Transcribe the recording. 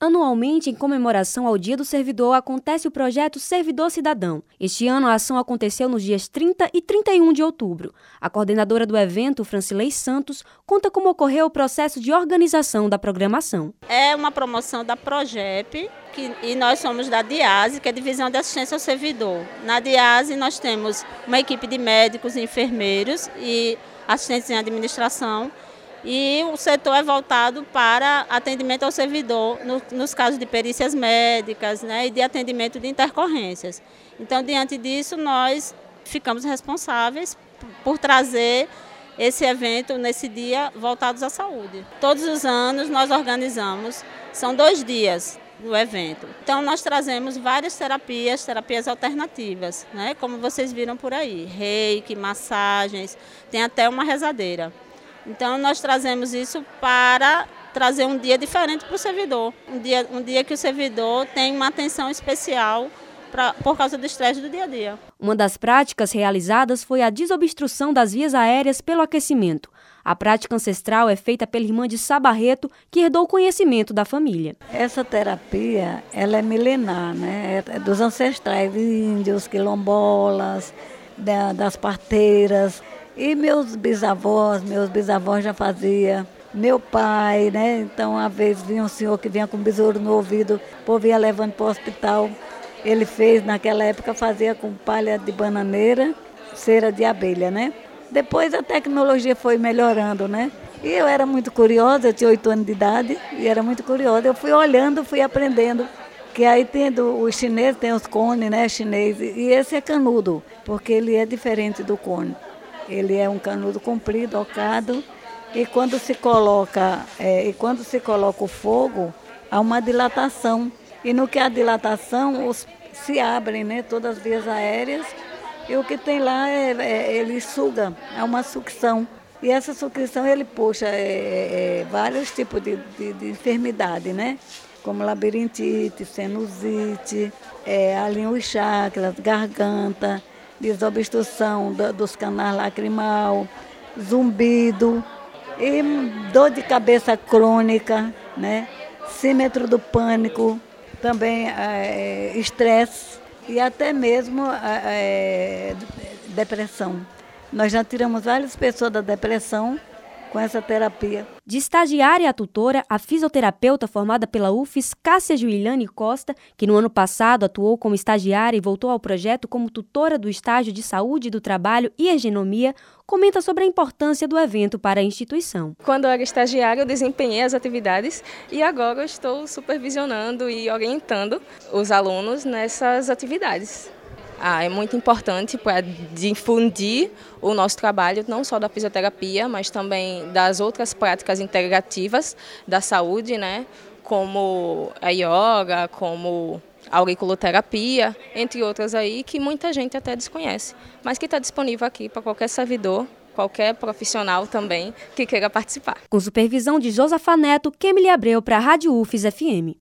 Anualmente, em comemoração ao Dia do Servidor, acontece o projeto Servidor Cidadão. Este ano, a ação aconteceu nos dias 30 e 31 de outubro. A coordenadora do evento, Francilei Santos, conta como ocorreu o processo de organização da programação. É uma promoção da Progep que, e nós somos da DIASE, que é a Divisão de Assistência ao Servidor. Na DIASE, nós temos uma equipe de médicos enfermeiros e assistentes em administração e o setor é voltado para atendimento ao servidor no, nos casos de perícias médicas né, e de atendimento de intercorrências. Então, diante disso, nós ficamos responsáveis por trazer esse evento nesse dia voltados à saúde. Todos os anos nós organizamos, são dois dias do evento. Então nós trazemos várias terapias, terapias alternativas, né? como vocês viram por aí, reiki, massagens, tem até uma rezadeira. Então nós trazemos isso para trazer um dia diferente para o servidor, um dia, um dia que o servidor tem uma atenção especial pra, por causa do estresse do dia a dia. Uma das práticas realizadas foi a desobstrução das vias aéreas pelo aquecimento. A prática ancestral é feita pela irmã de Sabarreto, que herdou o conhecimento da família. Essa terapia, ela é milenar, né? É dos ancestrais índios, quilombolas, das parteiras. E meus bisavós, meus bisavós já faziam. Meu pai, né? Então, uma vez vinha um senhor que vinha com um besouro no ouvido, o povo ia levando para o hospital. Ele fez, naquela época, fazia com palha de bananeira, cera de abelha, né? Depois a tecnologia foi melhorando, né? E eu era muito curiosa, eu tinha oito anos de idade e era muito curiosa. Eu fui olhando, fui aprendendo. Que aí tem o chinês, tem os cones, né, chinês, e esse é canudo, porque ele é diferente do cone. Ele é um canudo comprido, ocado, e quando se coloca, é, e quando se coloca o fogo, há uma dilatação. E no que há dilatação, os, se abrem né, todas as vias aéreas, e o que tem lá é, é ele suga, é uma sucção. E essa sucção ele puxa é, é, é, vários tipos de, de, de, enfermidade, né? Como labirintite, sinusite, é, alinha os chakras, garganta, desobstrução dos canais lacrimal, zumbido e dor de cabeça crônica, né? Símetro do pânico, também é, estresse e até mesmo é, depressão. Nós já tiramos várias pessoas da depressão com essa terapia. De estagiária a tutora, a fisioterapeuta formada pela UFES, Cássia Juliane Costa, que no ano passado atuou como estagiária e voltou ao projeto como tutora do estágio de saúde do trabalho e ergonomia, comenta sobre a importância do evento para a instituição. Quando eu era estagiária, eu desempenhei as atividades e agora eu estou supervisionando e orientando os alunos nessas atividades. Ah, é muito importante para difundir o nosso trabalho, não só da fisioterapia, mas também das outras práticas integrativas da saúde, né? como a yoga, como a auriculoterapia, entre outras aí, que muita gente até desconhece, mas que está disponível aqui para qualquer servidor qualquer profissional também que queira participar. Com supervisão de Josafa Neto, Kemily Abreu para a Rádio UFES FM.